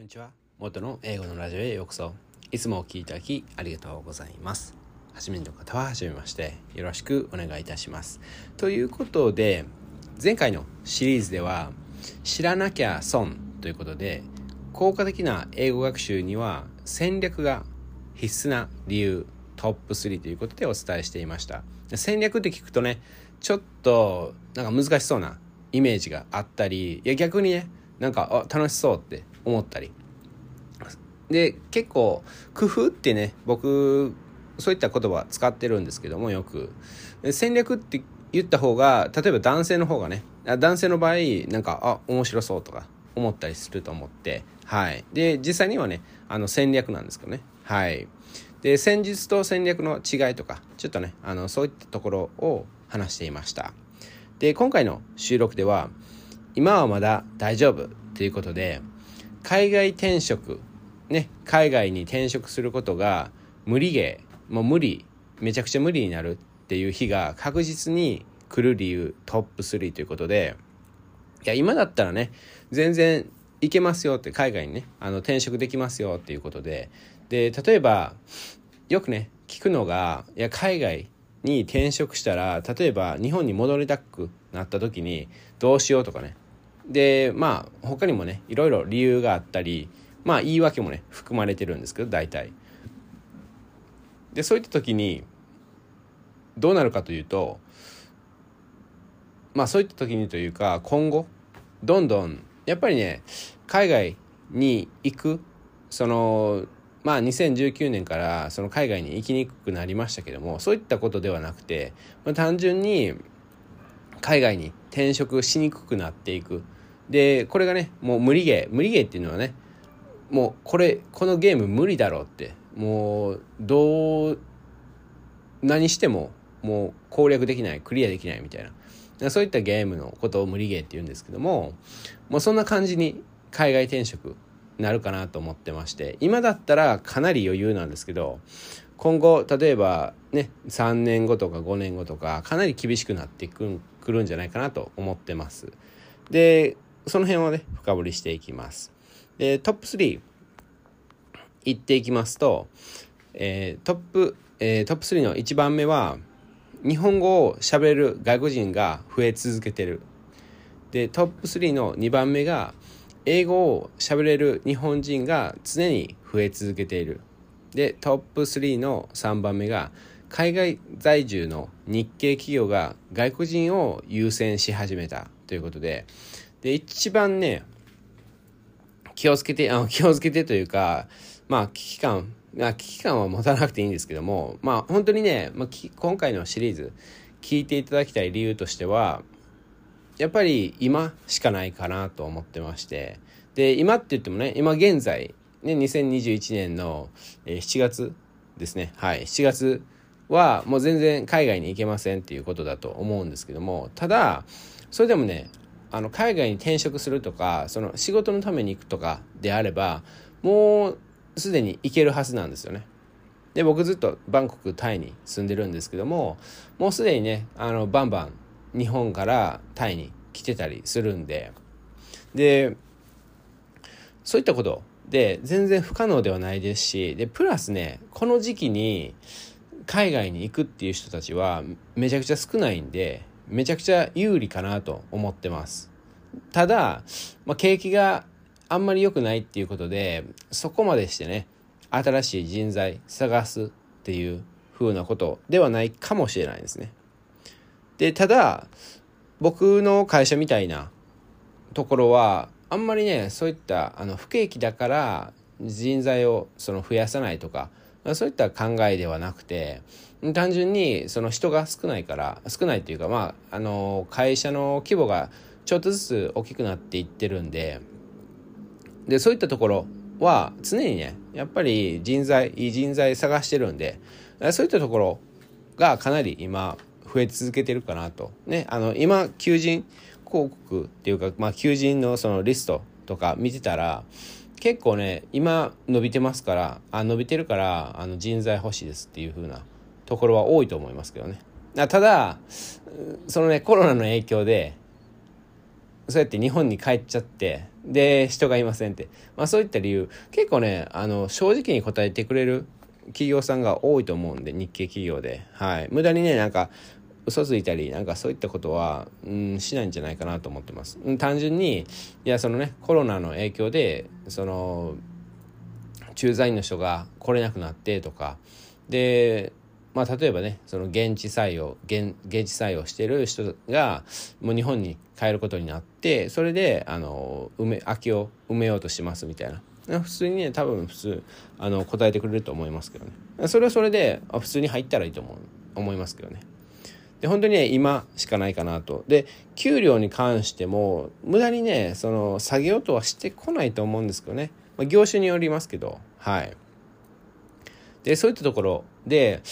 こんにちは。元の英語のラジオへようこそ。いつもお聴きいただきありがとうございます。初めての方は初めまして。よろしくお願いいたします。ということで前回のシリーズでは知らなきゃ損ということで効果的な英語学習には戦略が必須な理由トップ3ということでお伝えしていました。戦略って聞くとねちょっとなんか難しそうなイメージがあったりいや逆にねなんかあ楽しそうって思ったり。で結構工夫ってね僕そういった言葉使ってるんですけどもよく。戦略って言った方が例えば男性の方がね男性の場合なんかあ面白そうとか思ったりすると思って。はい。で実際にはねあの戦略なんですけどね。はい。で戦術と戦略の違いとかちょっとねあのそういったところを話していました。で今回の収録では今はまだ大丈夫ということで海外転職ね海外に転職することが無理ゲーもう無理めちゃくちゃ無理になるっていう日が確実に来る理由トップ3ということでいや今だったらね全然行けますよって海外にねあの転職できますよっていうことでで例えばよくね聞くのがいや海外に転職したら例えば日本に戻りたくなった時にどうしようとかねでまあ他にもねいろいろ理由があったりまあ言い訳もね含まれてるんですけど大体。でそういった時にどうなるかというとまあそういった時にというか今後どんどんやっぱりね海外に行くそのまあ2019年からその海外に行きにくくなりましたけどもそういったことではなくて、まあ、単純に海外に転職しにくくなっていく。でこれがねもう無理ゲー無理ゲーっていうのはねもうこれこのゲーム無理だろうってもうどう何してももう攻略できないクリアできないみたいな。そういったゲームのことを無理ゲーって言うんですけどももうそんな感じに海外転職なるかなと思ってまして今だったらかなり余裕なんですけど今後例えばね3年後とか5年後とかかなり厳しくなってくるんじゃないかなと思ってます。でその辺をね深掘りしていきます。でトップ3いっていきますと、えー、トップ、えー、トップ3の1番目は日本語を喋れる外国人が増え続けてる。でトップ3の2番目が英語を喋れる日本人が常に増え続けている。でトップ3の3番目が海外在住の日系企業が外国人を優先し始めたということでで一番ね気をつけてあ気をつけてというかまあ危機感危機感は持たなくていいんですけどもまあ本当にね、まあ、今回のシリーズ聞いていただきたい理由としてはやっぱり今しかないかなと思ってましてで今って言ってもね今現在ね2021年の7月ですね。はい7月はもう全然海外に行けませんっていうことだと思うんですけどもただそれでもねあの海外に転職するとかその仕事のために行くとかであればもうすでに行けるはずなんですよね。で僕ずっとバンコクタイに住んでるんですけどももうすでにねあのバンバン日本からタイに来てたりするんででそういったことで全然不可能ではないですしでプラスねこの時期に海外に行くっていう人たちはめちゃくちゃ少ないんでめちゃくちゃ有利かなと思ってます。ただ、まあ、景気があんまり良くないっていうことでそこまでしてね新しい人材探すっていう風なことではないかもしれないですね。でただ僕の会社みたいなところはあんまりねそういったあの不景気だから人材をその増やさないとかそういった考えではなくて単純にその人が少ないから少ないっていうかまああの会社の規模がちょっとずつ大きくなっていってるんででそういったところは常にねやっぱり人材いい人材探してるんでそういったところがかなり今増え続けてるかなと。ねあの今求人広告っていうか、まあ、求人のそのリストとか見てたら結構ね今伸びてますからあ伸びてるからあの人材欲しいですっていう風なところは多いと思いますけどねただそのねコロナの影響でそうやって日本に帰っちゃってで、人がいませんって。まあそういった理由、結構ね、あの、正直に答えてくれる企業さんが多いと思うんで、日系企業で。はい。無駄にね、なんか、嘘ついたりなんかそういったことは、うん、しないんじゃないかなと思ってます。単純にいやそのねコロナの影響でその駐在員の人が来れなくなってとかでまあ例えばねその現地採用現現地採用してる人がもう日本に帰ることになってそれであの埋め空きを埋めようとしますみたいな。普通にね多分普通あの答えてくれると思いますけどね。それはそれで普通に入ったらいいと思う思いますけどね。で本当にね今しかないかなと。で給料に関しても無駄にねその下げようとはしてこないと思うんですけどね、まあ、業種によりますけどはい。でそういったところで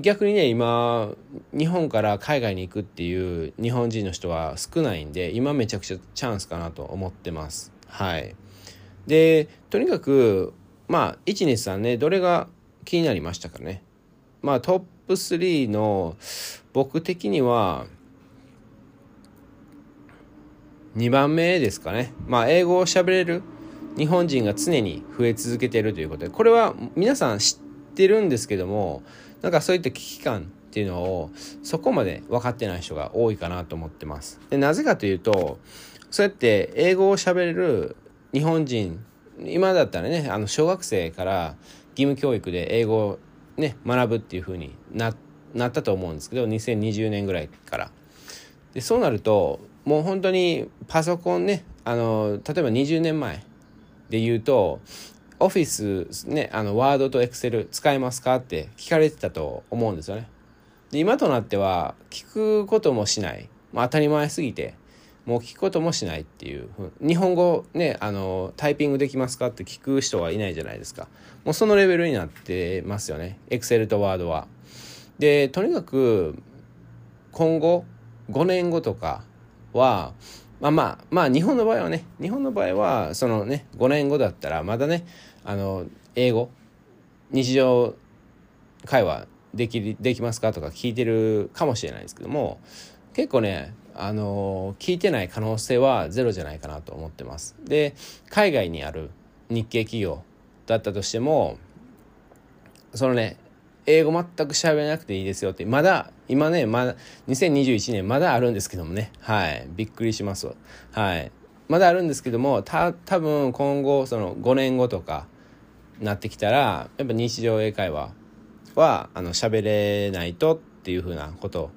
逆にね今日本から海外に行くっていう日本人の人は少ないんで今めちゃくちゃチャンスかなと思ってます。はい。でとにかくまあ123ねどれが気になりましたかね。まあトップ3の僕的には2番目ですかね。まあ英語を喋れる日本人が常に増え続けてるということで、これは皆さん知っててるんですけども、なんかそういった危機感っていうのをそこまで分かってない人が多いかなと思ってます。でなぜかというと、そうやって英語を喋れる日本人、今だったらね、あの小学生から義務教育で英語をね学ぶっていう風にななったと思うんですけど2020年ぐらいからでそうなるともう本当にパソコンねあの例えば20年前で言うとオフィスねあのワードとエクセル使えますか？って聞かれてたと思うんですよね。で今となっては聞くこともしない、まあ、当たり前すぎてもう聞くこともしないっていう。日本語ねあのタイピングできますか？って聞く人がいないじゃないですか。もうそのレベルになってますよね。エクセルとワードは。でとにかく今後5年後とかはまあまあまあ日本の場合はね日本の場合はそのね5年後だったらまだねあの英語？日常会話できできますか？とか聞いてるかもしれないですけども結構ねあの聞いてない可能性はゼロじゃないかなと思ってます。で海外にある日系企業だったとしてもそのね英語全く喋れなくていいですよってまだ今ねまだ2021年まだあるんですけどもね。はい。びっくりします。はい。まだあるんですけどもた多分今後その5年後とかなってきたらやっぱ日常英会話はあの喋れないとっていうふうなこと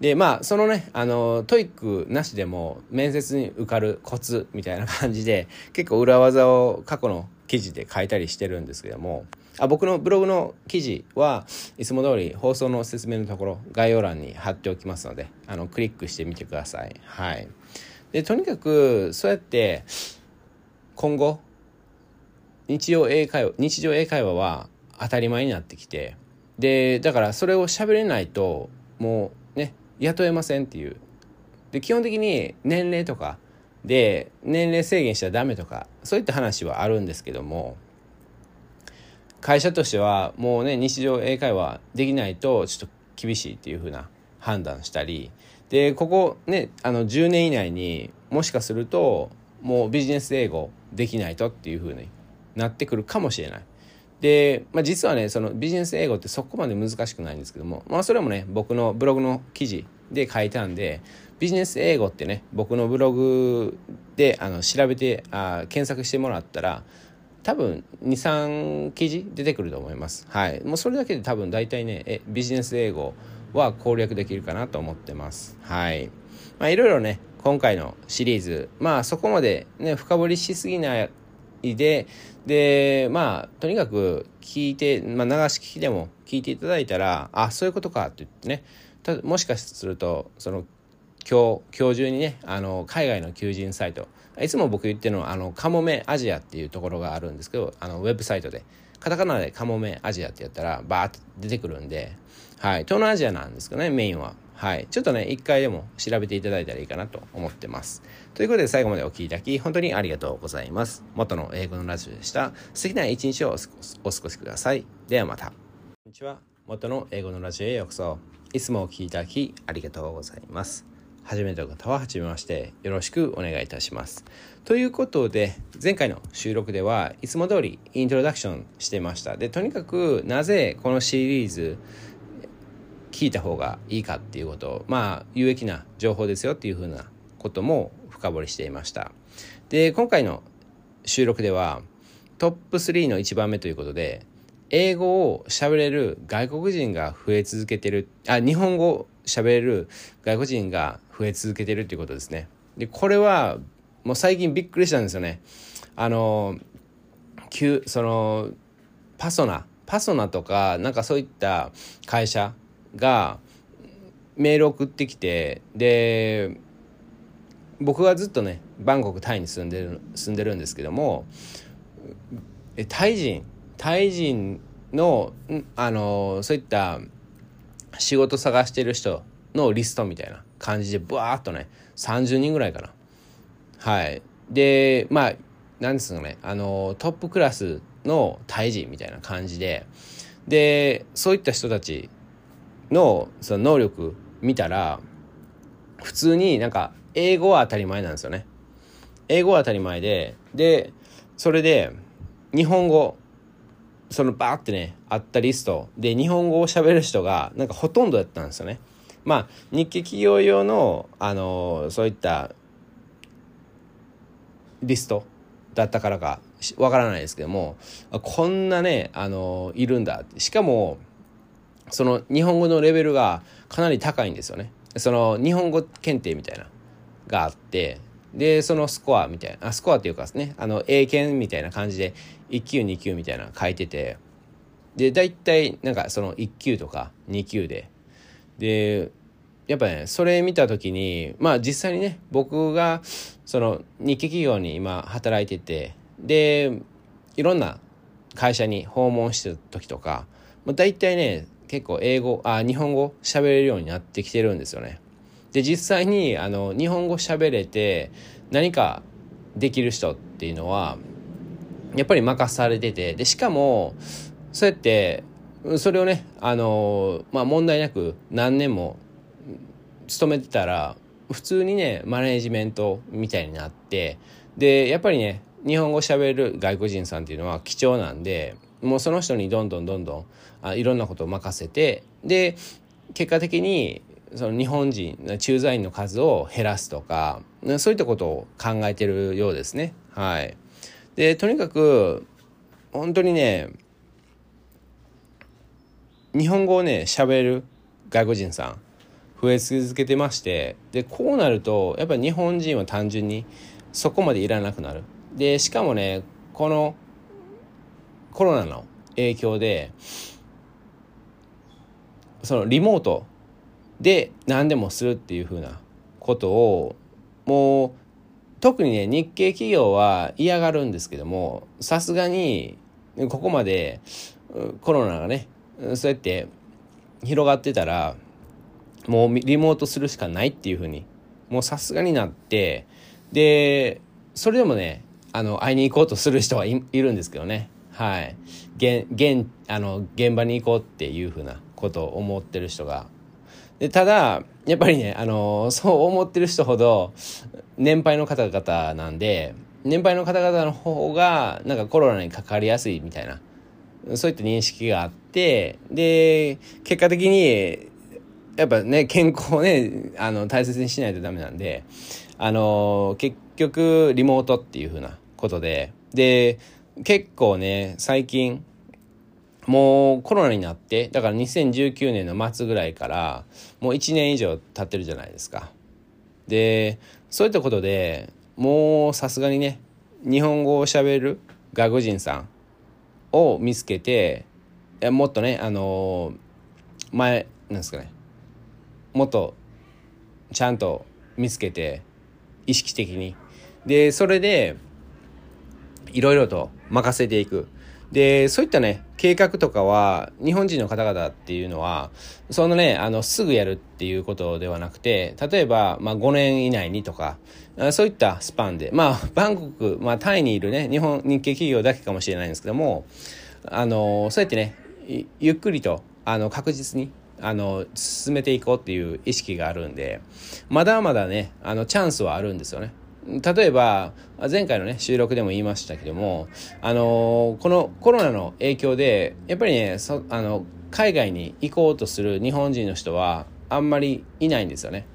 でまあそのねあの TOEIC なしでも面接に受かるコツみたいな感じで結構裏技を過去の記事で書いたりしてるんですけどもあ僕のブログの記事はいつも通り放送の説明のところ概要欄に貼っておきますのであのクリックしてみてください。はい、でとにかくそうやって今後日常英会話日常英会話は当たり前になってきてでだからそれを喋れないともうね雇えませんっていう。で基本的に年齢とかで年齢制限しちゃダメとかそういった話はあるんですけども会社としてはもうね日常英会話できないとちょっと厳しいっていうふうな判断したりでここねあの10年以内にもしかするともうビジネス英語できないとっていうふうになってくるかもしれない。で、まあ、実はねそのビジネス英語ってそこまで難しくないんですけども、まあ、それもね僕のブログの記事で書いたんでビジネス英語ってね僕のブログであの調べてあ検索してもらったら多分23記事出てくると思います。はい。もうそれだけで多分大体ねえビジネス英語は攻略できるかなと思ってます。はい。まあいろいろね今回のシリーズまあそこまでね深掘りしすぎないででまあとにかく聞いて、まあ、流し聞きでも聞いていただいたらあそういうことかって言ってねたもしかするとその今日今日中にねあの海外の求人サイトいつも僕言ってるのはあのカモメアジアっていうところがあるんですけどあのウェブサイトでカタカナでカモメアジアってやったらバーって出てくるんで、はい、東南アジアなんですかねメインは。はい。ちょっとね、一回でも調べていただいたらいいかなと思ってます。ということで、最後までお聴きいただき、本当にありがとうございます。元の英語のラジオでした。素敵な一日をお過ごしください。ではまた。こんにちは。元の英語のラジオへようこそ。いつもお聴きいただき、ありがとうございます。初めての方は初めましてよろしくお願いいたします。ということで前回の収録ではいつも通りイントロダクションしてました。でとにかくなぜこのシリーズ聞いた方がいいかっていうことをまあ有益な情報ですよっていうふうなことも深掘りしていました。で今回の収録ではトップ3の1番目ということで英語を喋れる外国人が増え続けてるあ日本語を喋れる外国人が増え続けてるっていうことですねでこれはもう最近びっくりしたんですよねあの旧そのパソナパソナとかなんかそういった会社がメール送ってきてで僕はずっとねバンコクタイに住んでる住んでるんですけどもえタイ人タイ人のあのそういった仕事探してる人のリストみたいな感じでブワーッとね30人ぐらいかな。はい。でまあなんですかねあのトップクラスのタイ人みたいな感じででそういった人たちのその能力見たら普通になんか英語は当たり前なんですよね英語は当たり前ででそれで日本語そのバーってねあったリストで日本語を喋る人がなんかほとんどだったんですよね。まあ日系企業用のあのそういったリストだったからかわからないですけどもこんなねあのいるんだしかもその日本語のレベルがかなり高いんですよね。その日本語検定みたいながあってでそのスコアみたいなあスコアっていうかですねあの英検みたいな感じで1級2級みたいな書いててで大体なんかその1級とか2級ででやっぱねそれ見た時にまあ実際にね僕がその日系企業に今働いててでいろんな会社に訪問してた時とか、まあ、大体ね結構英語あ日本語喋れるようになってきてるんですよね。で実際にあの日本語喋れて何かできる人っていうのはやっぱり任されててでしかもそうやってそれをねあの、まあ、問題なく何年も勤めてたら普通にねマネージメントみたいになってでやっぱりね日本語喋る外国人さんっていうのは貴重なんでもうその人にどんどんどんどんあいろんなことを任せてで結果的にその日本人駐在員の数を減らすとかそういったことを考えてるようですね。はい、でとにかく本当にね日本語をね喋る外国人さん増え続けてましてでこうなるとやっぱり日本人は単純にそこまでいらなくなる。でしかもねこのコロナの影響でそのリモートで何でもするっていうふうなことをもう特にね日系企業は嫌がるんですけどもさすがにここまでコロナがねそうやって広がってたらもうリモートするしかないっていうふうにもうさすがになってでそれでもねあの会いに行こうとする人はいるんですけどね。はい。現現あの現場に行こうっていうふうなことを思ってる人が。でただやっぱりねあのそう思ってる人ほど年配の方々なんで年配の方々の方がなんかコロナにかかりやすいみたいなそういった認識があってで結果的にやっぱね健康をねあの大切にしないとダメなんであの結局リモートっていうふうなことでで結構ね最近もうコロナになってだから2019年の末ぐらいからもう1年以上経ってるじゃないですか。でそういったことでもうさすがにね日本語をしゃべる外国人さんを見つけてもっとねあの前なんですかねもっとちゃんと見つけて意識的にでそれでいろいろと任せていくで、そういったね、計画とかは、日本人の方々っていうのは、そのね、あの、すぐやるっていうことではなくて、例えば、まあ、5年以内にとか、そういったスパンで、まあ、バンコク、まあ、タイにいるね、日本、日系企業だけかもしれないんですけども、あの、そうやってね、ゆっくりと、あの、確実にあの進めていこうっていう意識があるんでまだまだねあのチャンスはあるんですよね。例えば前回のね収録でも言いましたけどもあのこのコロナの影響でやっぱりねそあの海外に行こうとする日本人の人はあんまりいないんですよね。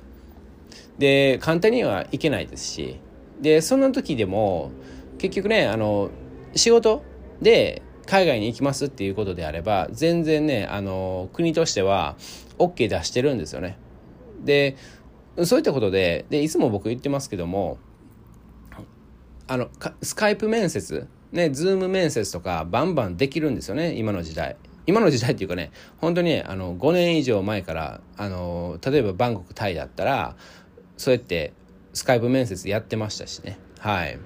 で簡単には行けないですしでそんな時でも結局ねあの仕事で海外に行きますっていうことであれば全然ねあの国としては OK 出してるんですよね。でそういったことででいつも僕言ってますけどもあのスカイプ面接？ねズーム面接とかバンバンできるんですよね今の時代。今の時代っていうかね本当にあの5年以上前からあの例えばバンコクタイだったらそうやってスカイプ面接やってましたしね。はい。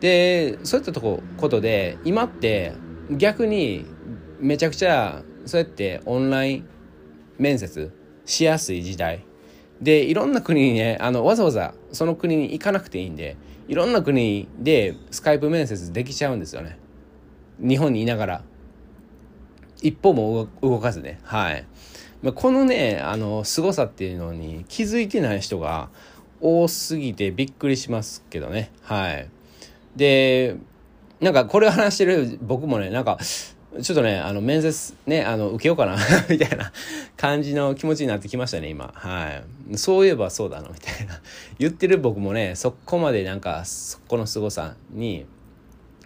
でそういったとこことで今って逆にめちゃくちゃそうやってオンライン面接しやすい時代。でいろんな国にねあのわざわざその国に行かなくていいんでいろんな国でスカイプ面接できちゃうんですよね。日本にいながら。一歩も動かずね。はい。まこのねあの凄さっていうのに気づいてない人が多すぎてびっくりしますけどね。はい。でなんかこれを話してる僕もねなんかちょっとねあの面接ねあの受けようかな みたいな感じの気持ちになってきましたね今。はい。そういえばそうだなみたいな。言ってる僕もねそこまでなんかそこの凄さに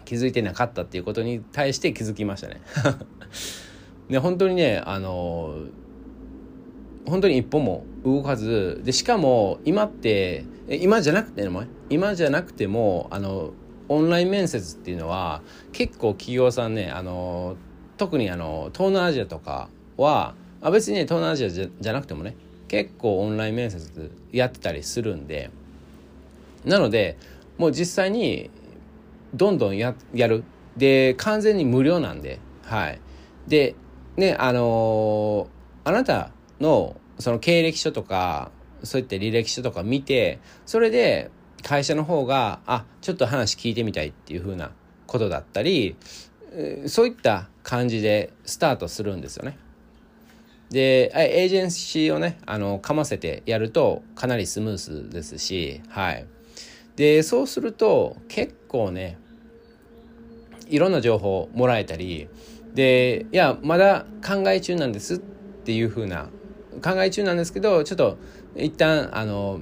気づいてなかったっていうことに対して気づきましたね。で本当にねあの本当に一歩も動かずでしかも今って今じゃなくても今じゃなくてもあのオンライン面接っていうのは結構企業さんねあの特にあの東南アジアとかはあ別にね東南アジアじゃじゃなくてもね結構オンライン面接やってたりするんでなのでもう実際にどんどんややる。で完全に無料なんではい。でねあのー、あなたのその経歴書とかそういった履歴書とか見てそれで会社の方があちょっと話聞いてみたいっていうふうなことだったりそういった感じでスタートするんですよね。でエージェンシーをねあのかませてやるとかなりスムースですしはいでそうすると結構ねいろんな情報もらえたりでいやまだ考え中なんですっていうふうな考え中なんですけどちょっと一旦あの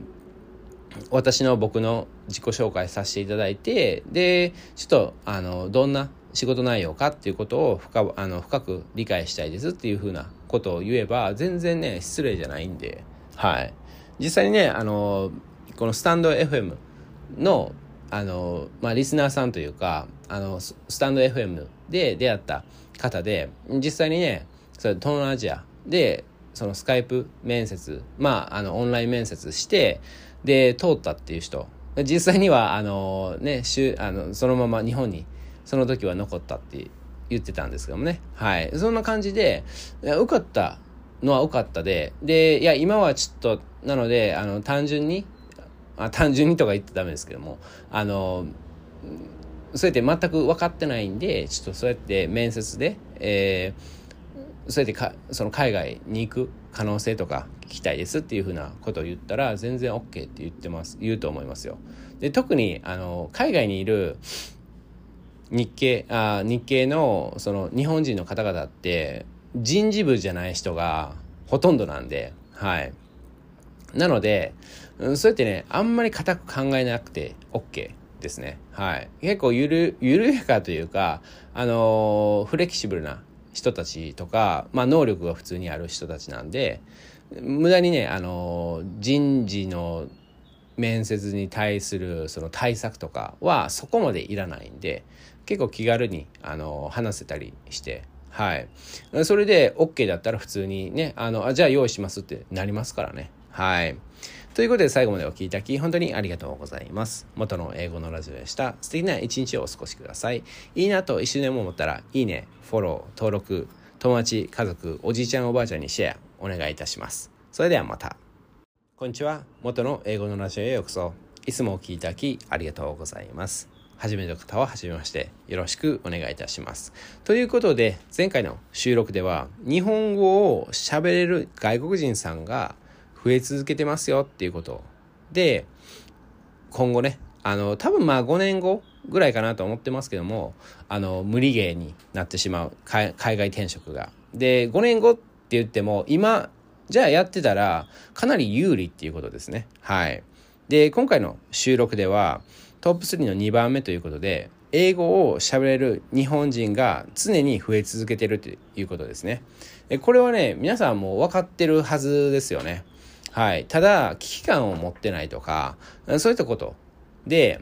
私の僕の自己紹介させていただいてでちょっとあのどんな仕事内容かっていうことを深あの深く理解したいですっていうふうなことを言えば全然ね失礼じゃないんではい。実際にねあのこのスタンド FM のあの、まあ、リスナーさんというかあのスタンド FM で出会った方で実際にねそれ東南アジアでそのスカイプ面接まああのオンライン面接してで通ったっていう人。実際にはあのねあのそのまま日本にその時は残ったって言ってたんですけどもね。はい。そんな感じで受かったのは受かったででいや今はちょっとなのであの単純にあ単純にとか言ってダメですけどもあのそうやって全く分かってないんでちょっとそうやって面接で、えー、そうやってかその海外に行く可能性とか聞きたいですっていうふうなことを言ったら全然 OK って言ってます言うと思いますよ。で特にあの海外にいる日系あ日系のその日本人の方々って人事部じゃない人がほとんどなんではい。なのでそうやってねあんまり固く考えなくて OK ですね。はい。結構ゆる緩やかというかあのフレキシブルな人たちとか、まあ、能力が普通にある人たちなんで無駄にねあの人事の面接に対するその対策とかはそこまでいらないんで結構気軽にあの話せたりしてはい。それで OK だったら普通にねあのあじゃあ用意しますってなりますからね。はい。ということで最後までお聴きいただき本当にありがとうございます。元の英語のラジオでした。素敵な一日をお過ごしください。いいなと一瞬でも思ったら、いいね、フォロー、登録、友達、家族、おじいちゃんおばあちゃんにシェアお願いいたします。それではまた。こんにちは。元の英語のラジオへようこそ。いつもお聴きいただきありがとうございます。初めての方は初めましてよろしくお願いいたします。ということで前回の収録では日本語を喋れる外国人さんが増え続けてますよっていうことで今後ねあの多分まあ5年後ぐらいかなと思ってますけどもあの無理ゲーになってしまう海外転職が。で5年後って言っても今じゃあやってたらかなり有利っていうことですね。はい。で今回の収録ではトップ3の2番目ということで英語を喋れる日本人が常に増え続けてるということですね。これはね皆さんも分かってるはずですよね。はい。ただ危機感を持ってないとかそういったことで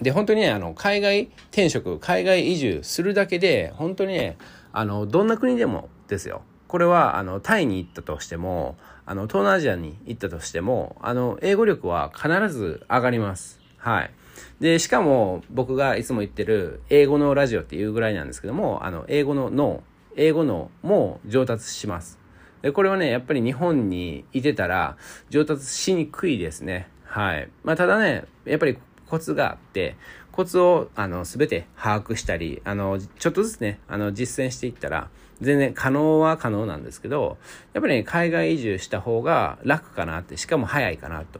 で、本当にね、あの、海外転職、海外移住するだけで、本当にね、あの、どんな国でもですよ。これは、あの、タイに行ったとしても、あの、東南アジアに行ったとしても、あの、英語力は必ず上がります。はい。で、しかも、僕がいつも言ってる、英語のラジオっていうぐらいなんですけども、あの、英語の脳、英語脳も上達します。で、これはね、やっぱり日本にいてたら、上達しにくいですね。はい。まあ、ただね、やっぱりコツがあって、コツを、あの、すべて把握したり、あの、ちょっとずつね、あの、実践していったら、全然可能は可能なんですけど、やっぱりね、海外移住した方が楽かなって、しかも早いかなと。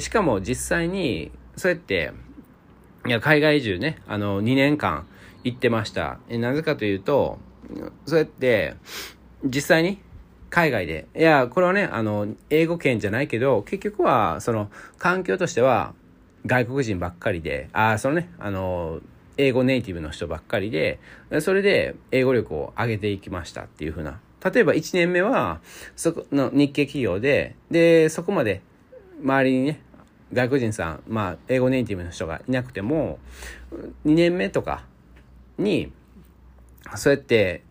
しかも実際に、そうやって、いや、海外移住ね、あの、2年間行ってました。なぜかというと、そうやって、実際に海外で、いや、これはね、あの、英語圏じゃないけど、結局は、その、環境としては、外国人ばっかりで、ああそのね、あの、英語ネイティブの人ばっかりで、それで英語力を上げていきましたっていうふうな。例えば1年目は、そこの日系企業で、で、そこまで周りにね、外国人さん、まあ、英語ネイティブの人がいなくても、2年目とかに、そうやって、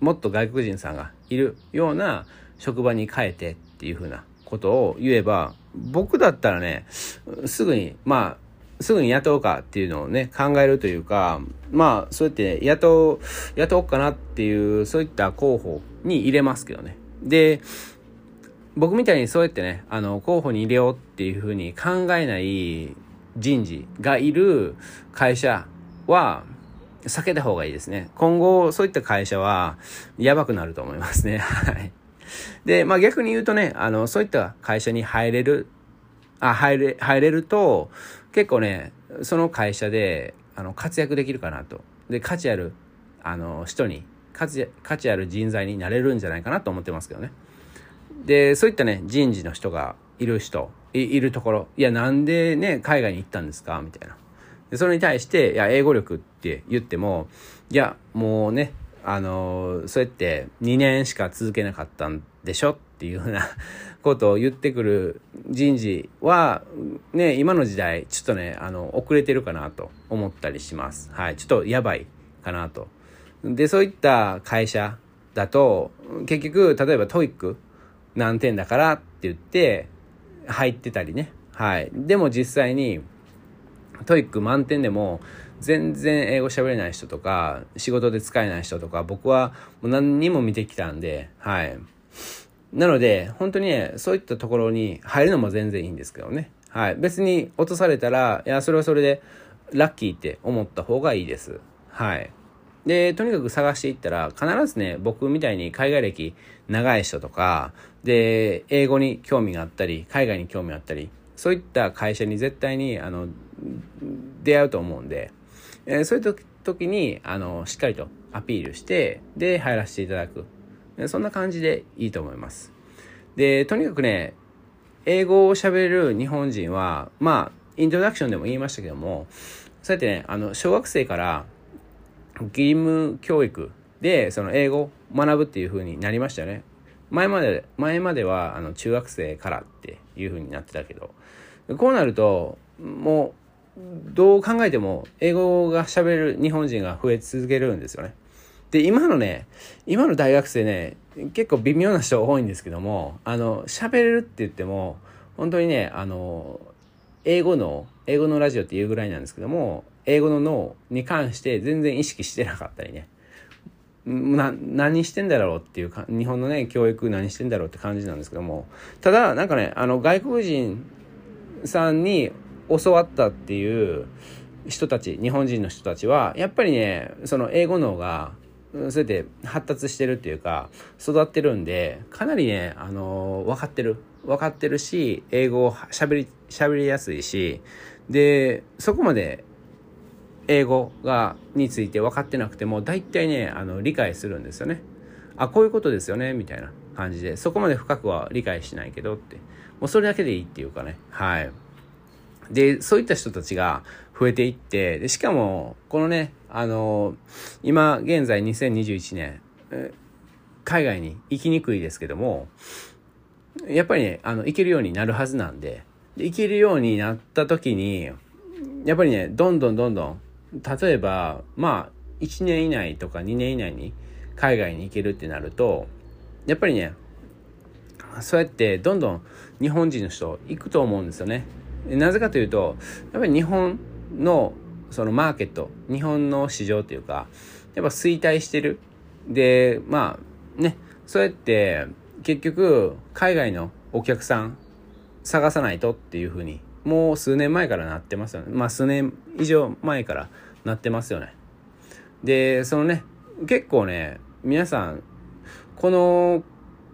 もっと外国人さんがいるような職場に変えてっていうふうなことを言えば、僕だったらね、すぐに、まあ、すぐに雇うかっていうのをね、考えるというか、まあ、そうやって雇う、雇おうかなっていう、そういった候補に入れますけどね。で、僕みたいにそうやってね、あの、候補に入れようっていうふうに考えない人事がいる会社は、避けた方がいいですね。今後、そういった会社は、やばくなると思いますね。はい。で、まあ逆に言うとね、あの、そういった会社に入れる、あ、入れ、入れると、結構ね、その会社で、あの、活躍できるかなと。で、価値ある、あの、人に、価値、価値ある人材になれるんじゃないかなと思ってますけどね。で、そういったね、人事の人がいる人、いいるところ、いや、なんでね、海外に行ったんですか？みたいな。で、それに対して、いや、英語力って言っても、いや、もうね、あの、そうやって2年しか続けなかったんでしょっていうふうな ことを言ってくる人事は、ね、今の時代、ちょっとね、あの、遅れてるかなと思ったりします。はい。ちょっとやばいかなと。で、そういった会社だと、結局、例えば TOEIC 何点だからって言って、入ってたりね。はい。でも実際に、TOEIC 満点でも、全然英語喋れない人とか、仕事で使えない人とか、僕はもう何にも見てきたんで、はい。なので、本当にね、そういったところに入るのも全然いいんですけどね。はい。別に落とされたら、いや、それはそれでラッキーって思った方がいいです。はい。で、とにかく探していったら、必ずね、僕みたいに海外歴長い人とか、で、英語に興味があったり、海外に興味があったり、そういった会社に絶対に、あの、出会うと思うんで、えー、そういう時に、あの、しっかりとアピールして、で、入らせていただく。そんな感じでいいと思います。で、とにかくね、英語を喋る日本人は、まあ、イントロダクションでも言いましたけども、そうやってね、あの、小学生から義務教育で、その英語を学ぶっていう風になりましたよね。前まで、前までは、あの、中学生からっていう風になってたけど、こうなると、もうどう考えても英語が喋る日本人が増え続けるんですよね。で、今のね、今の大学生ね、結構微妙な人多いんですけども、あの、喋れるって言っても、本当にね、あの、英語の、英語のラジオっていうぐらいなんですけども、英語の脳に関して全然意識してなかったりね。な、何してんだろうっていうか、日本のね、教育何してんだろうって感じなんですけども、ただ、なんかね、あの、外国人さんに教わったっていう人たち日本人の人たちはやっぱりねその英語の方がそうやって発達してるっていうか育ってるんでかなりねあの分かってる分かってるし英語をしゃべりしゃべりやすいしでそこまで英語がについて分かってなくても大体ねあの理解するんですよね。あこういうことですよねみたいな感じでそこまで深くは理解しないけどってもうそれだけでいいっていうかね。はい。でそういった人たちが増えていってでしかもこのねあの今現在2021年海外に行きにくいですけどもやっぱりねあの行けるようになるはずなんでで行けるようになった時にやっぱりねどんどんどんどん例えばまあ1年以内とか2年以内に海外に行けるってなるとやっぱりねそうやってどんどん日本人の人行くと思うんですよね。なぜかというとやっぱり日本のそのマーケット日本の市場というかやっぱ衰退してる。でまあねそうやって結局海外のお客さん探さないとっていうふうにもう数年前からなってますよねまあ数年以上前からなってますよねでそのね結構ね皆さんこの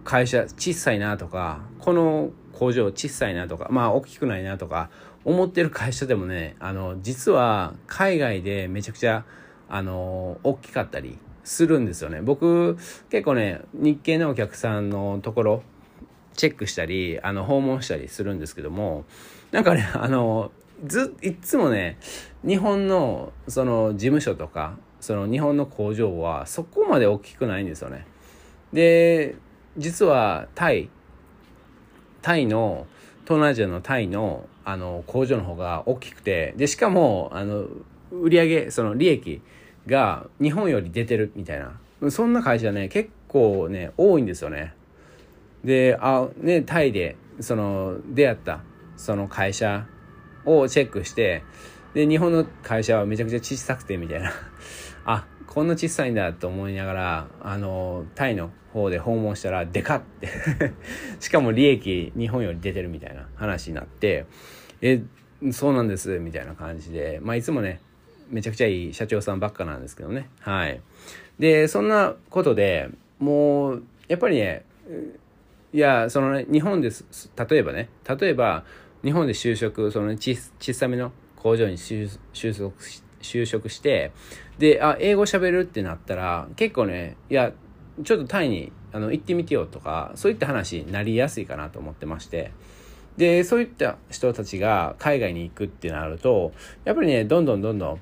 会社小さいなとかこの工場小さいなとかまあ大きくないなとか思ってる会社でもねあの実は海外でめちゃくちゃあの大きかったりするんですよね僕結構ね日系のお客さんのところチェックしたりあの訪問したりするんですけどもなんかねあのずいつもね日本のその事務所とかその日本の工場はそこまで大きくないんですよね。で実はタイタイの東南アジアのタイのあの工場の方が大きくてでしかもあの売上その利益が日本より出てるみたいなそんな会社ね結構ね多いんですよね。であねタイでその出会ったその会社をチェックしてで日本の会社はめちゃくちゃ小さくてみたいな あこんな小さいんだと思いながらあのタイの方で訪問したらでかって。しかも利益日本より出てるみたいな話になってえそうなんですみたいな感じで。まあいつもねめちゃくちゃいい社長さんばっかなんですけどね。はい。でそんなことでもうやっぱりねいやそのね日本です例えばね例えば日本で就職その、ね、ち小さめの工場に就職就職してであ英語喋るってなったら結構ねいやちょっとタイにあの行ってみてよとかそういった話になりやすいかなと思ってましてでそういった人たちが海外に行くってなるとやっぱりねどんどんどんどん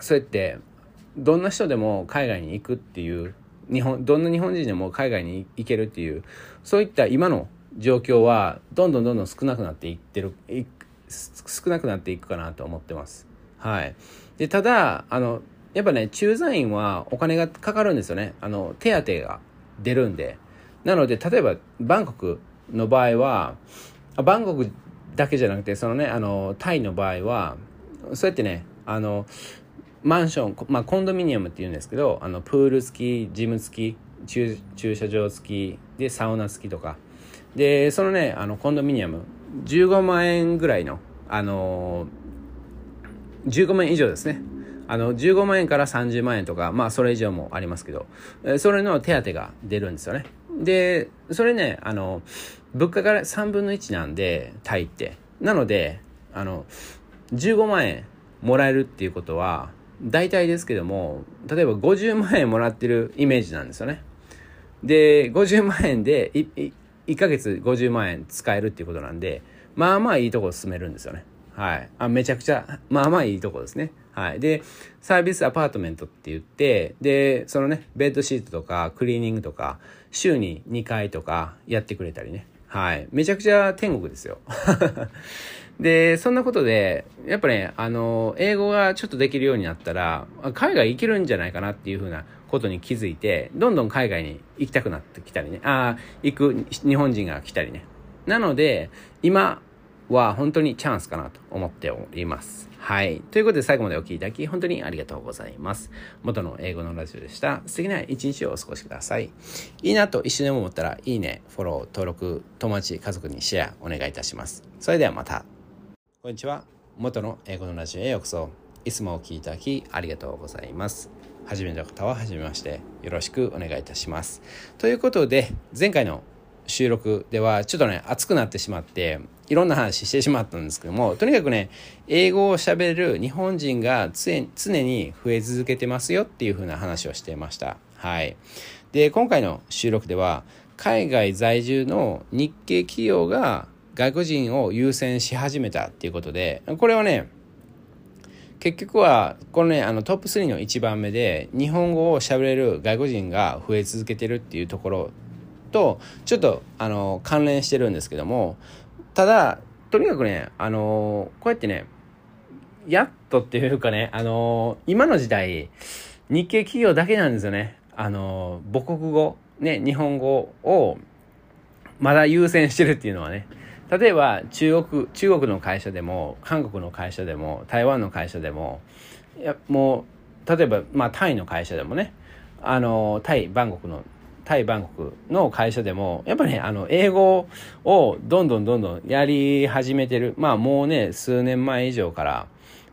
そうやってどんな人でも海外に行くっていう日本どんな日本人でも海外に行けるっていうそういった今の状況はどんどんどんどん少なくなっていってる少なくなっていくかなと思ってます。はい、でただあのやっぱね駐在員はお金がかかるんですよね。あの手当が出るんで。なので例えばバンコクの場合はバンコクだけじゃなくてそのねあのタイの場合はそうやってねあのマンション、まあ、コンドミニアムっていうんですけどあのプール付きジム付き駐駐車場付きでサウナ付きとか。でそのねあのコンドミニアム15万円ぐらいのあの15万円以上ですね。あの15万円から30万円とかまあそれ以上もありますけどそれの手当が出るんですよね。でそれねあの物価が3分の1なんでタイって。なのであの15万円もらえるっていうことは大体ですけども例えば50万円もらってるイメージなんですよね。で50万円で1ヶ月50万円使えるっていうことなんでまあまあいいとこ進めるんですよね。はい。あめちゃくちゃまあまあいいとこですね。はい。でサービスアパートメントって言ってでそのねベッドシートとかクリーニングとか週に2回とかやってくれたりね。はい。めちゃくちゃ天国ですよ。で、そんなことで、やっぱね、あの、英語がちょっとできるようになったら、海外行けるんじゃないかなっていうふうなことに気づいて、どんどん海外に行きたくなってきたりね、ああ、行く日本人が来たりね。なので、今は本当にチャンスかなと思っております。はい。ということで最後までお聴きいただき、本当にありがとうございます。元の英語のラジオでした。素敵な一日をお過ごしください。いいなと一緒に思ったら、いいね、フォロー、登録、友達、家族にシェアお願いいたします。それではまた。こんにちは。元の英語のラジオへようこそいつもお聴きいただきありがとうございます初めての方は初めましてよろしくお願いいたしますということで前回の収録ではちょっとね熱くなってしまっていろんな話してしまったんですけどもとにかくね英語をしゃべる日本人が常に増え続けてますよっていう風な話をしていました。はい。で今回の収録では海外在住の日系企業が外国人を優先し始めたっていうことで、これはね、結局は、このね、あのトップ3の1番目で、日本語を喋れる外国人が増え続けてるっていうところと、ちょっと、あの、関連してるんですけども、ただ、とにかくね、あの、こうやってね、やっとっていうかね、あの、今の時代、日系企業だけなんですよね。あの、母国語、ね、日本語をまだ優先してるっていうのはね。例えば中国中国の会社でも韓国の会社でも台湾の会社でもいやもう例えば、まあ、タイの会社でもねあのタイバンコクのタイバンコクの会社でもやっぱねあの英語をどんどんどんどんやり始めてる。まあもうね数年前以上から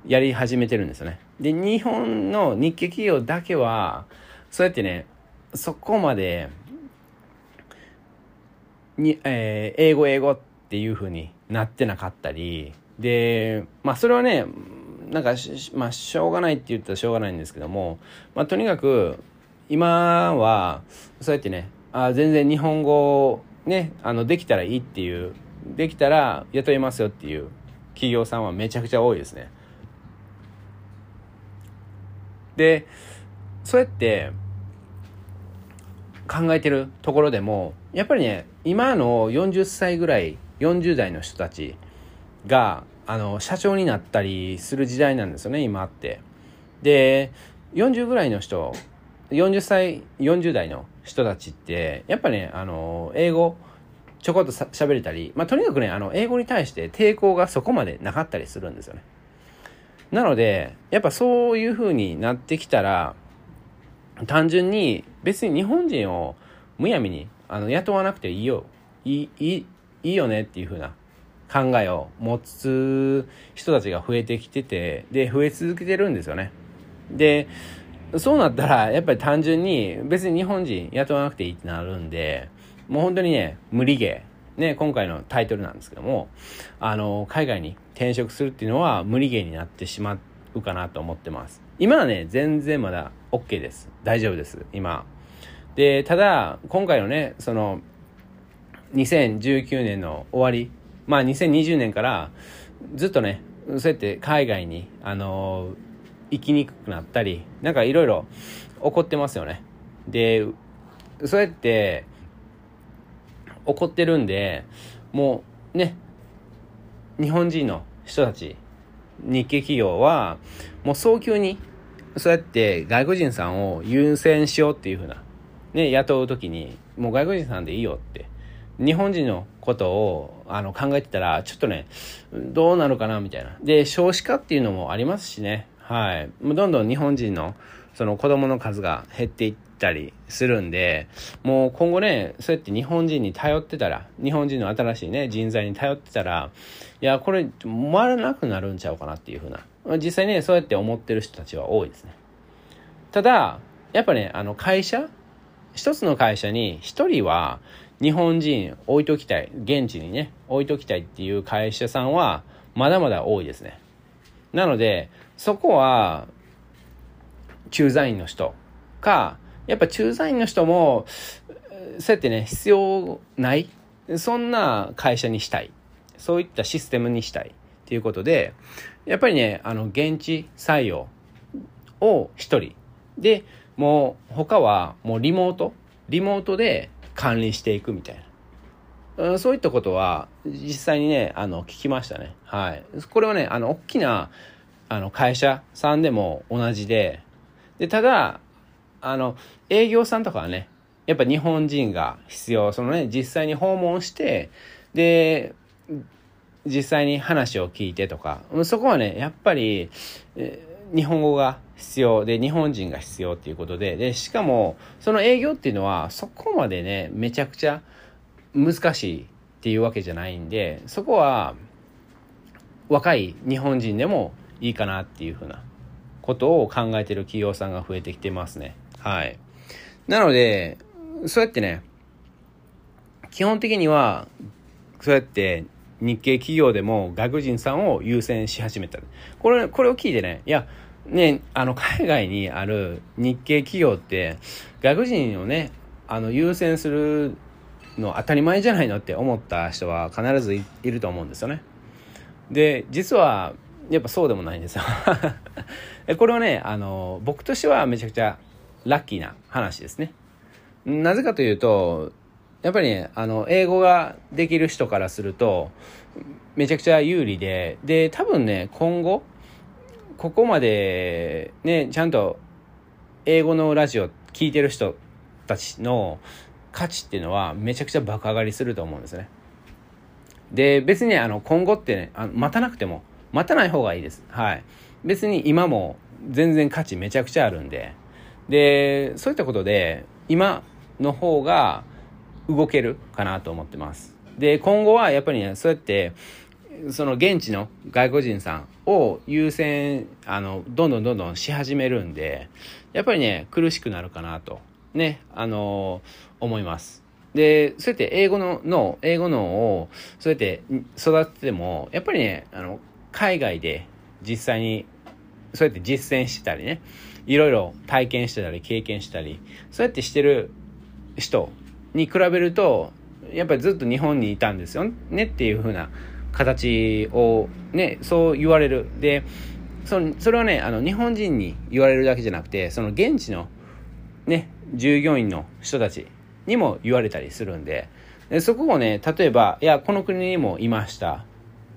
やり始めてるんですよね。で日本の日系企業だけはそうやってねそこまでに、えー、英語英語ってっていう風になってなかったり。でまあそれはねなんかまあしょうがないって言ったらしょうがないんですけども、まあ、とにかく今はそうやってねあ全然日本語ねあのできたらいいっていうできたら雇いますよっていう企業さんはめちゃくちゃ多いですね。でそうやって考えてるところでもやっぱりね今の40歳ぐらい40代の人たちがあの社長になったりする時代なんですよね今ってで40ぐらいの人40歳40代の人たちってやっぱねあの英語ちょこっとしゃべれたり、まあ、とにかくねあの英語に対して抵抗がそこまでなかったりするんですよねなのでやっぱそういう風になってきたら単純に別に日本人をむやみにあの雇わなくていいよいいいいよねっていう風な考えを持つ人たちが増えてきてて、で、増え続けてるんですよね。で、そうなったら、やっぱり単純に別に日本人雇わなくていいってなるんで、もう本当にね、無理ゲー。ね、今回のタイトルなんですけども、あの、海外に転職するっていうのは無理ゲーになってしまうかなと思ってます。今はね、全然まだ OK です。大丈夫です。今。で、ただ、今回のね、その、2019年の終わり、まあ2020年からずっとね、そうやって海外に、あの、行きにくくなったり、なんかいろいろ起こってますよね。で、そうやって起こってるんで、もうね、日本人の人たち、日系企業は、もう早急に、そうやって外国人さんを優先しようっていうふうな、ね、雇うときに、もう外国人さんでいいよって日本人のことをあの考えてたら、ちょっとね、どうなるかなみたいな。で、少子化っていうのもありますしね。はい。もうどんどん日本人のその子供の数が減っていったりするんで、もう今後ね、そうやって日本人に頼ってたら、日本人の新しいね、人材に頼ってたら、いや、これ、回らなくなるんちゃうかなっていうふうな。実際ね、そうやって思ってる人たちは多いですね。ただ、やっぱね、あの会社一つの会社に一人は日本人置いときたい、現地にね、置いときたいっていう会社さんはまだまだ多いですね。なので、そこは、駐在員の人か、やっぱ駐在員の人も、そうやってね、必要ない、そんな会社にしたい。そういったシステムにしたい。っていうことで、やっぱりね、あの、現地採用を一人。で、もう他はもうリモートリモートで管理していくみたいな。そういったことは実際にね、あの、聞きましたね。はい。これはね、あの、大きな、あの、会社さんでも同じで、で、ただ、あの、営業さんとかはね、やっぱ日本人が必要、そのね、実際に訪問して、で、実際に話を聞いてとか、そこはね、やっぱり、日本語が必要。で、日本人が必要っていうことで、で、しかも、その営業っていうのは、そこまでね、めちゃくちゃ難しいっていうわけじゃないんで、そこは、若い日本人でもいいかなっていうふうなことを考えてる企業さんが増えてきてますね。はい。なので、そうやってね、基本的には、そうやって日系企業でも外国人さんを優先し始めた。これ、これを聞いてね、いや、ね、あの、海外にある日系企業って、外国人をね、あの、優先するの当たり前じゃないのって思った人は必ずいると思うんですよね。で、実は、やっぱそうでもないんですよ これはね、あの、僕としてはめちゃくちゃラッキーな話ですね。なぜかというと、やっぱりね、あの、英語ができる人からすると、めちゃくちゃ有利で、で、多分ね、今後、ここまで、ね、ちゃんと英語のラジオ聞いてる人たちの価値っていうのはめちゃくちゃ爆上がりすると思うんですね。で、別にあの、今後ってね、あの待たなくても、待たない方がいいです。はい。別に今も全然価値めちゃくちゃあるんで、で、そういったことで、今の方が動けるかなと思ってます。で、今後はやっぱりね、そうやって、その現地の外国人さんを優先、あの、どんどんどんどんし始めるんで、やっぱりね、苦しくなるかなと、ね、あの、思います。で、そうやって英語の脳、英語脳を、そうやって育てても、やっぱりね、あの、海外で実際に、そうやって実践してたりね、いろいろ体験してたり経験したりそうやってしてる人に比べるとやっぱりずっと日本にいたんですよねっていう風な形をねそう言われる。でそのそれはねあの日本人に言われるだけじゃなくてその現地のね従業員の人たちにも言われたりするんででそこをね例えばいやこの国にもいました。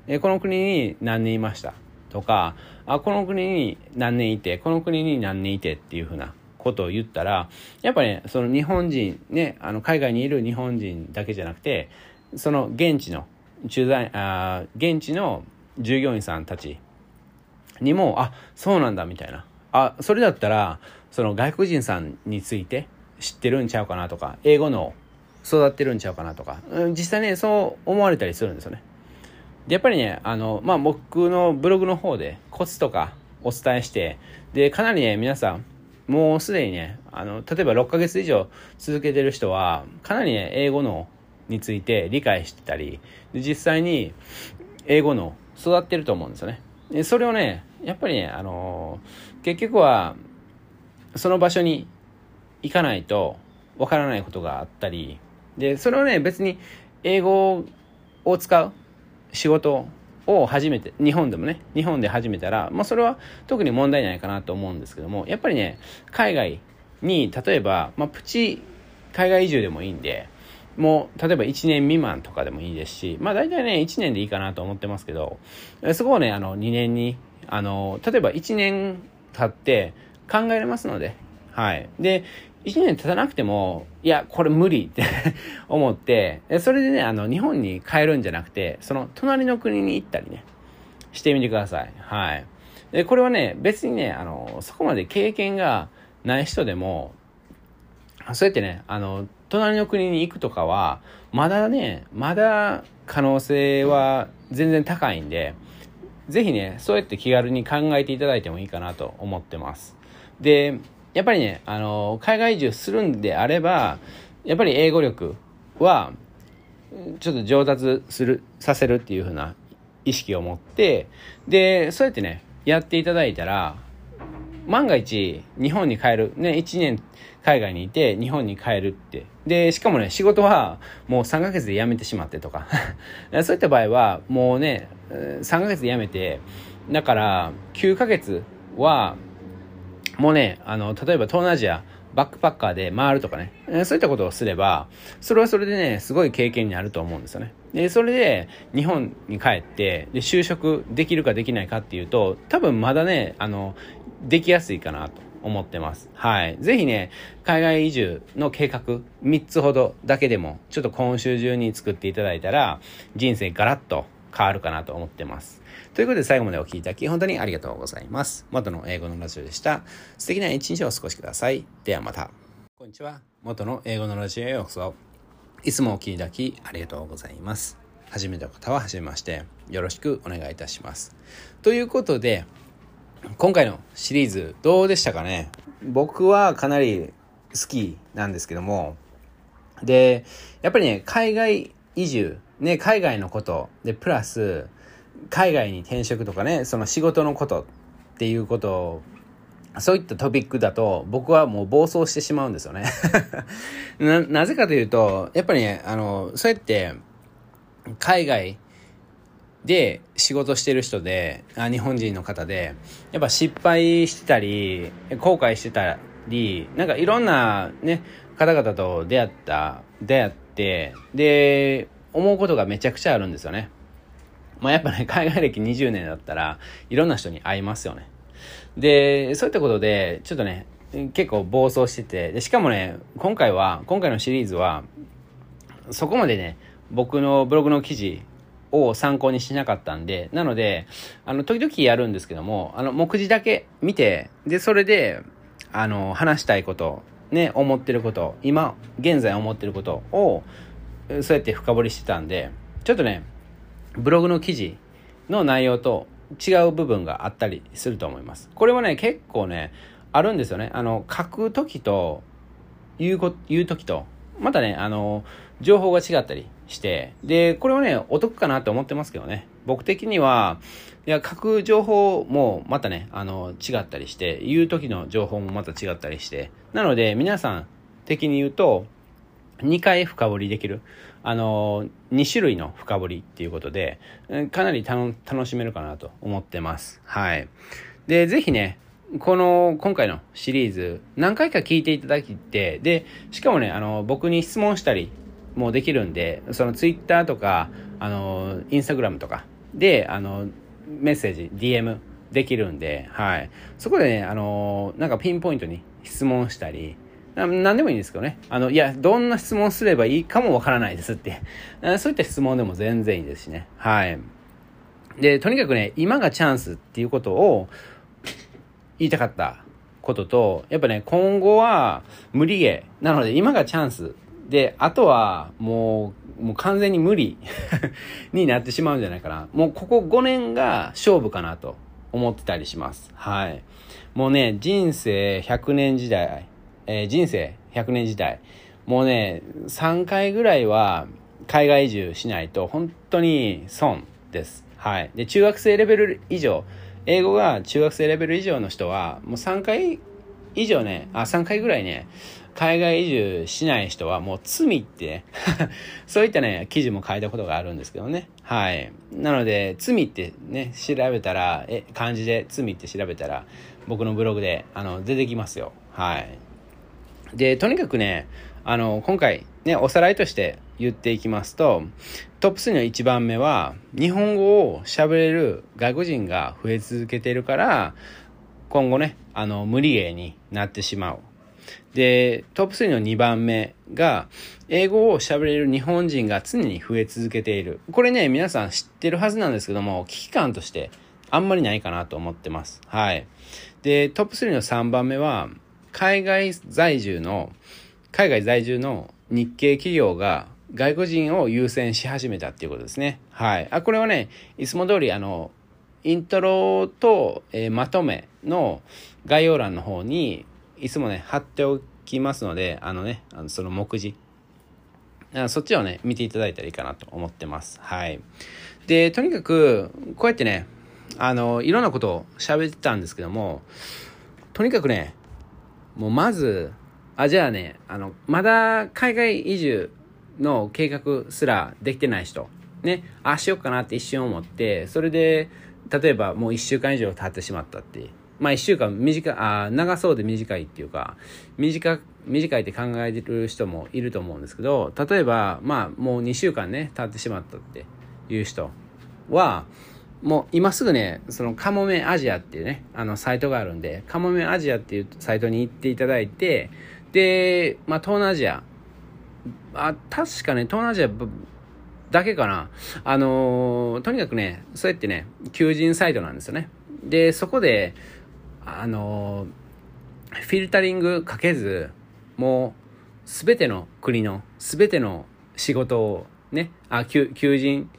えこの国に何年いましたとかあこの国に何年いてこの国に何年いてっていうふうなことを言ったらやっぱりねその日本人ねあの海外にいる日本人だけじゃなくてその現地の駐在あ現地の従業員さんたちにもあそうなんだみたいなあそれだったらその外国人さんについて知ってるんちゃうかなとか英語の育ってるんちゃうかなとか実際ねそう思われたりするんですよね。で、やっぱりね、あの、まあ、僕のブログの方でコツとかお伝えして、で、かなりね、皆さん、もうすでにね、あの、例えば6ヶ月以上続けてる人は、かなりね、英語のについて理解してたり、で実際に英語の育ってると思うんですよね。でそれをね、やっぱりね、あの結局は、その場所に行かないとわからないことがあったり、で、それをね、別に英語を使う仕事を始めて、日本でもね、日本で始めたら、まあそれは特に問題ないかなと思うんですけども、やっぱりね、海外に、例えば、まあプチ海外移住でもいいんで、もう、例えば1年未満とかでもいいですし、まあ大体ね、1年でいいかなと思ってますけど、そこをね、あの、2年に、あの、例えば1年経って考えれますので、はい。で、1年経たなくても、いや、これ無理って 思って、それでね、あの、日本に帰るんじゃなくて、その隣の国に行ったりね、してみてください。はい。で、これはね、別にね、あの、そこまで経験がない人でも、そうやってね、あの、隣の国に行くとかは、まだね、まだ可能性は全然高いんで、ぜひね、そうやって気軽に考えていただいてもいいかなと思ってます。で、やっぱりね、あの、海外移住するんであれば、やっぱり英語力は、ちょっと上達する、させるっていう風な意識を持って、で、そうやってね、やっていただいたら、万が一、日本に帰る、ね、1年海外にいて、日本に帰るって。で、しかもね、仕事はもう3ヶ月で辞めてしまってとか。そういった場合は、もうね、3ヶ月で辞めて、だから9ヶ月はもうね、あの、例えば東南アジア、バックパッカーで回るとかね、そういったことをすれば、それはそれでね、すごい経験になると思うんですよね。で、それで日本に帰って、で、就職できるかできないかっていうと、多分まだね、あの、できやすいかなと思ってます。はい。ぜひね、海外移住の計画、3つほどだけでも、ちょっと今週中に作っていただいたら、人生ガラッと変わるかなと思ってます。ということで最後までお聴きいただき本当にありがとうございます。元の英語のラジオでした。素敵な一日をお過ごしください。ではまた。こんにちは。元の英語のラジオへようこそ。いつもお聴きいただきありがとうございます。初めての方は初めましてよろしくお願いいたしますということで今回のシリーズどうでしたかね？僕はかなり好きなんですけどもでやっぱりね海外移住ね海外のことでプラス海外に転職とかねその仕事のことっていうことをそういったトピックだと僕はもう暴走してしまうんですよね な。なぜかというと、やっぱりね、あの、そうやって海外で仕事してる人で、あ日本人の方で、やっぱ失敗してたり、後悔してたり、なんかいろんなね、方々と出会った、出会って、で、思うことがめちゃくちゃあるんですよね。まあやっぱね、海外歴20年だったら、いろんな人に会いますよね。で、そういったことで、ちょっとね、結構暴走してて、でしかもね、今回は、今回のシリーズは、そこまでね、僕のブログの記事を参考にしなかったんで、なので、あの、時々やるんですけども、あの、目次だけ見て、で、それで、あの、話したいこと、ね、思ってること、今、現在思ってることを、そうやって深掘りしてたんで、ちょっとね、ブログの記事の内容と違う部分があったりすると思います。これはね、結構ね、あるんですよね。あの、書くときと、言うこ、言うときと、またね、あの、情報が違ったりして、で、これはね、お得かなって思ってますけどね。僕的には、いや、書く情報もまたね、あの、違ったりして、言う時の情報もまた違ったりして、なので、皆さん的に言うと、2回深掘りできる。あの、2種類の深掘りっていうことで、かなり楽しめるかなと思ってます。はい。で、ぜひね、この、今回のシリーズ、何回か聞いていただいて、で、しかもね、あの、僕に質問したりもできるんで、そのツイッターとか、あの、インスタグラムとかで、あの、メッセージ、DM できるんで、はい。そこでね、あの、なんかピンポイントに質問したり、何でもいいんですけどね。あの、いや、どんな質問すればいいかもわからないですって。そういった質問でも全然いいですしね。はい。で、とにかくね、今がチャンスっていうことを言いたかったことと、やっぱね、今後は無理ゲー。なので、今がチャンス。で、あとはもう、もう完全に無理 になってしまうんじゃないかな。もうここ5年が勝負かなと思ってたりします。はい。もうね、人生100年時代、えー、人生100年時代、もうね、3回ぐらいは海外移住しないと本当に損です。はい。で、中学生レベル以上、英語が中学生レベル以上の人は、もう3回以上ね、あ、3回ぐらいね、海外移住しない人はもう罪って、ね そういったね、記事も書いたことがあるんですけどね。はい。なので、罪ってね、調べたら、え、漢字で罪って調べたら、僕のブログで、あの、出てきますよ。はい。で、とにかくね、あの、今回、ね、おさらいとして言っていきますと、トップ3の1番目は、日本語を喋れる外国人が増え続けているから、今後ね、あの、無理ゲーになってしまう。で、トップ3の2番目が、英語を喋れる日本人が常に増え続けている。これね、皆さん知ってるはずなんですけども、危機感としてあんまりないかなと思ってます。はい。で、トップ3の3番目は、海外在住の、海外在住の日系企業が外国人を優先し始めたっていうことですね。はい。あ、これはね、いつも通りあの、イントロと、えー、まとめの概要欄の方にいつもね、貼っておきますので、あのね、あのその目次。そっちをね、見ていただいたらいいかなと思ってます。はい。で、とにかく、こうやってね、あの、いろんなことを喋ってたんですけども、とにかくね、もうまず、あ、じゃあね、あの、まだ海外移住の計画すらできてない人、ね、ああしようかなって一瞬思って、それで、例えばもう1週間以上経ってしまったって。まあ1週間短い、あ長そうで短いっていうか、短、短いって考えてる人もいると思うんですけど、例えば、まあもう2週間ね、経ってしまったっていう人は、もう今すぐね、そのカモメアジアっていうね、あのサイトがあるんで、カモメアジアっていうサイトに行っていただいて、で、まあ東南アジア、あ、確かね、東南アジアだけかな。あのー、とにかくね、そうやってね、求人サイトなんですよね。で、そこで、あのー、フィルタリングかけず、もう、すべての国の、すべての仕事をね、あ、求求人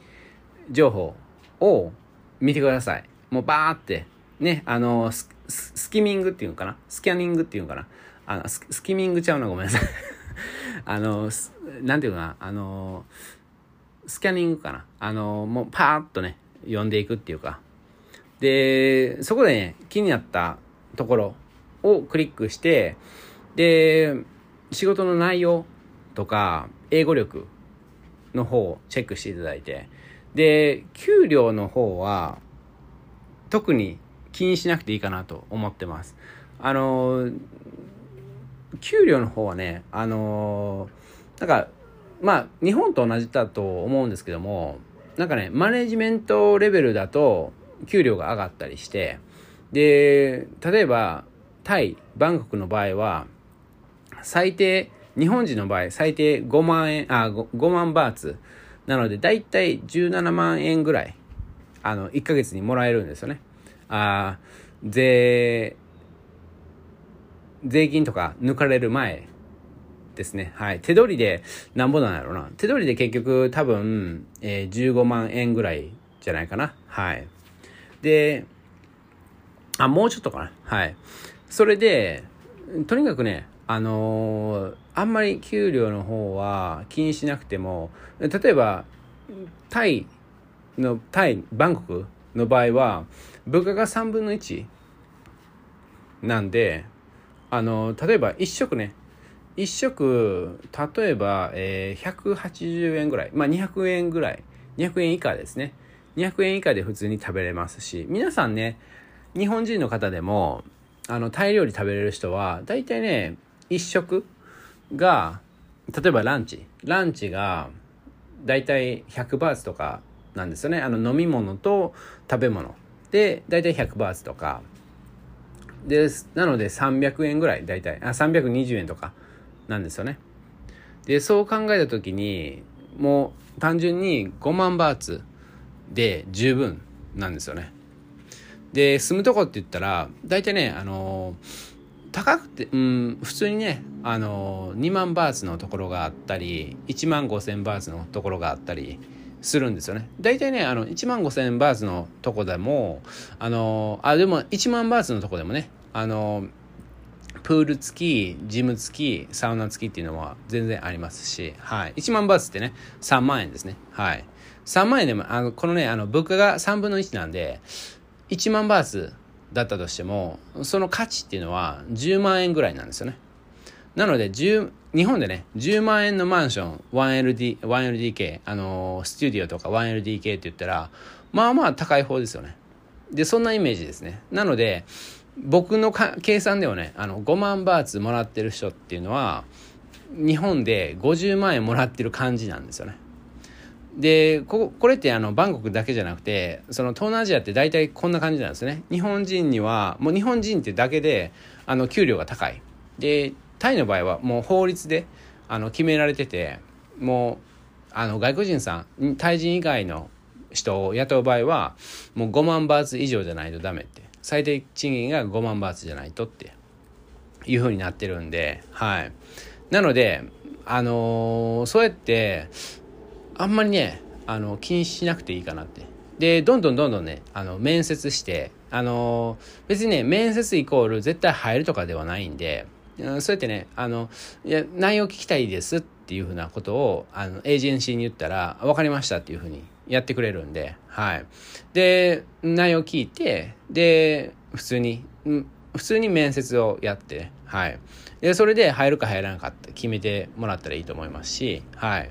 情報を見てください。もうバーって、ね、あの、ススキミングっていうのかな？スキャニングっていうのかな？あのススキミングちゃうな、ごめんなさい。あの、なんていうかな、あの、スキャニングかな？あの、もうパーッとね、読んでいくっていうか。で、そこでね、気になったところをクリックして、で、仕事の内容とか、英語力の方をチェックしていただいて、で、給料の方は、特に気にしなくていいかなと思ってます。あの、給料の方はね、あの、なんか、まあ、日本と同じだと思うんですけども、なんかね、マネジメントレベルだと、給料が上がったりして、で、例えば、タイ、バンコクの場合は、最低、日本人の場合、最低5万円、あ、5, 5万バーツ。なので、だいたい17万円ぐらい、あの、1ヶ月にもらえるんですよね。あ税、税金とか抜かれる前ですね。はい。手取りでなんぼなんやろうな。手取りで結局多分、えー、15万円ぐらいじゃないかな。はい。で、あ、もうちょっとかな。はい。それで、とにかくね、あのー、あんまり給料の方は気にしなくても、例えば、タイの、タイ、バンコクの場合は、物価が3分の1なんで、あの、例えば1食ね、1食、例えば、えー、180円ぐらい、まあ200円ぐらい、200円以下ですね。200円以下で普通に食べれますし、皆さんね、日本人の方でも、あの、タイ料理食べれる人は、大体ね、1食が、例えばランチ。ランチが、大体100バーツとかなんですよね。あの、飲み物と食べ物。で、大体100バーツとか。です。なので300円ぐらい、大体。あ、320円とかなんですよね。で、そう考えた時に、もう単純に5万バーツで十分なんですよね。で、住むとこって言ったら、大体ね、あの高くて、うん、普通にね、あの2万バーツのところがあったり、1万5千バーツのところがあったりするんですよね。大体ね、あの、1万5千バーツのとこでも、あのあ、でも1万バーツのとこでもね、あのプール付き、ジム付き、サウナ付きっていうのは全然ありますし、はい。1万バーツってね、3万円ですね。はい。3万円でも、あの、このね、あの、物価が3分の1なんで、1万バーツだったとしても、その価値っていうのは10万円ぐらいなんですよね。なので、10、日本でね、10万円のマンション、1LD、1LDK、あのスタジオとか 1LDK って言ったら、まあまあ高い方ですよね。で、そんなイメージですね。なので、僕の計算ではね、あの、5万バーツもらってる人っていうのは、日本で50万円もらってる感じなんですよね。でここれってあのバンコクだけじゃなくてその東南アジアって大体こんな感じなんですね。日本人にはもう日本人ってだけであの給料が高い。でタイの場合はもう法律であの決められててもうあの外国人さんタイ人以外の人を雇う場合はもう5万バーツ以上じゃないとダメって。最低賃金が5万バーツじゃないとって。いうふうになってるんではい。なのであのー、そうやってあんまりね、あの、気にしなくていいかなって。で、どんどんどんどんね、あの、面接して、あの、別にね、面接イコール絶対入るとかではないんで、そうやってね、あの、いや、内容聞きたいですっていうふうなことを、あの、エージェンシーに言ったら、分かりましたっていうふうにやってくれるんで、はい。で、内容聞いて、で、普通に、普通に面接をやって、はい。で、それで入るか入らなかった決めてもらったらいいと思いますし、はい。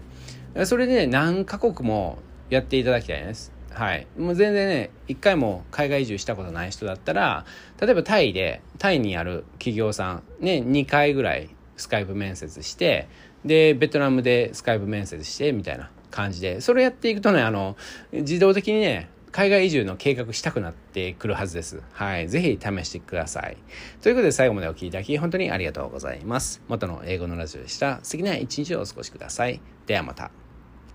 それで、ね、何カ国もやっていただきたいです。はい。もう全然ね、一回も海外移住したことない人だったら、例えばタイで、タイにある企業さん、ね、2回ぐらいスカイプ面接して、で、ベトナムでスカイプ面接して、みたいな感じで、それやっていくとね、あの、自動的にね、海外移住の計画したくなってくるはずです。はい。ぜひ試してください。ということで最後までお聴きいただき本当にありがとうございます。元の英語のラジオでした。素敵な一日をお過ごしください。ではまた。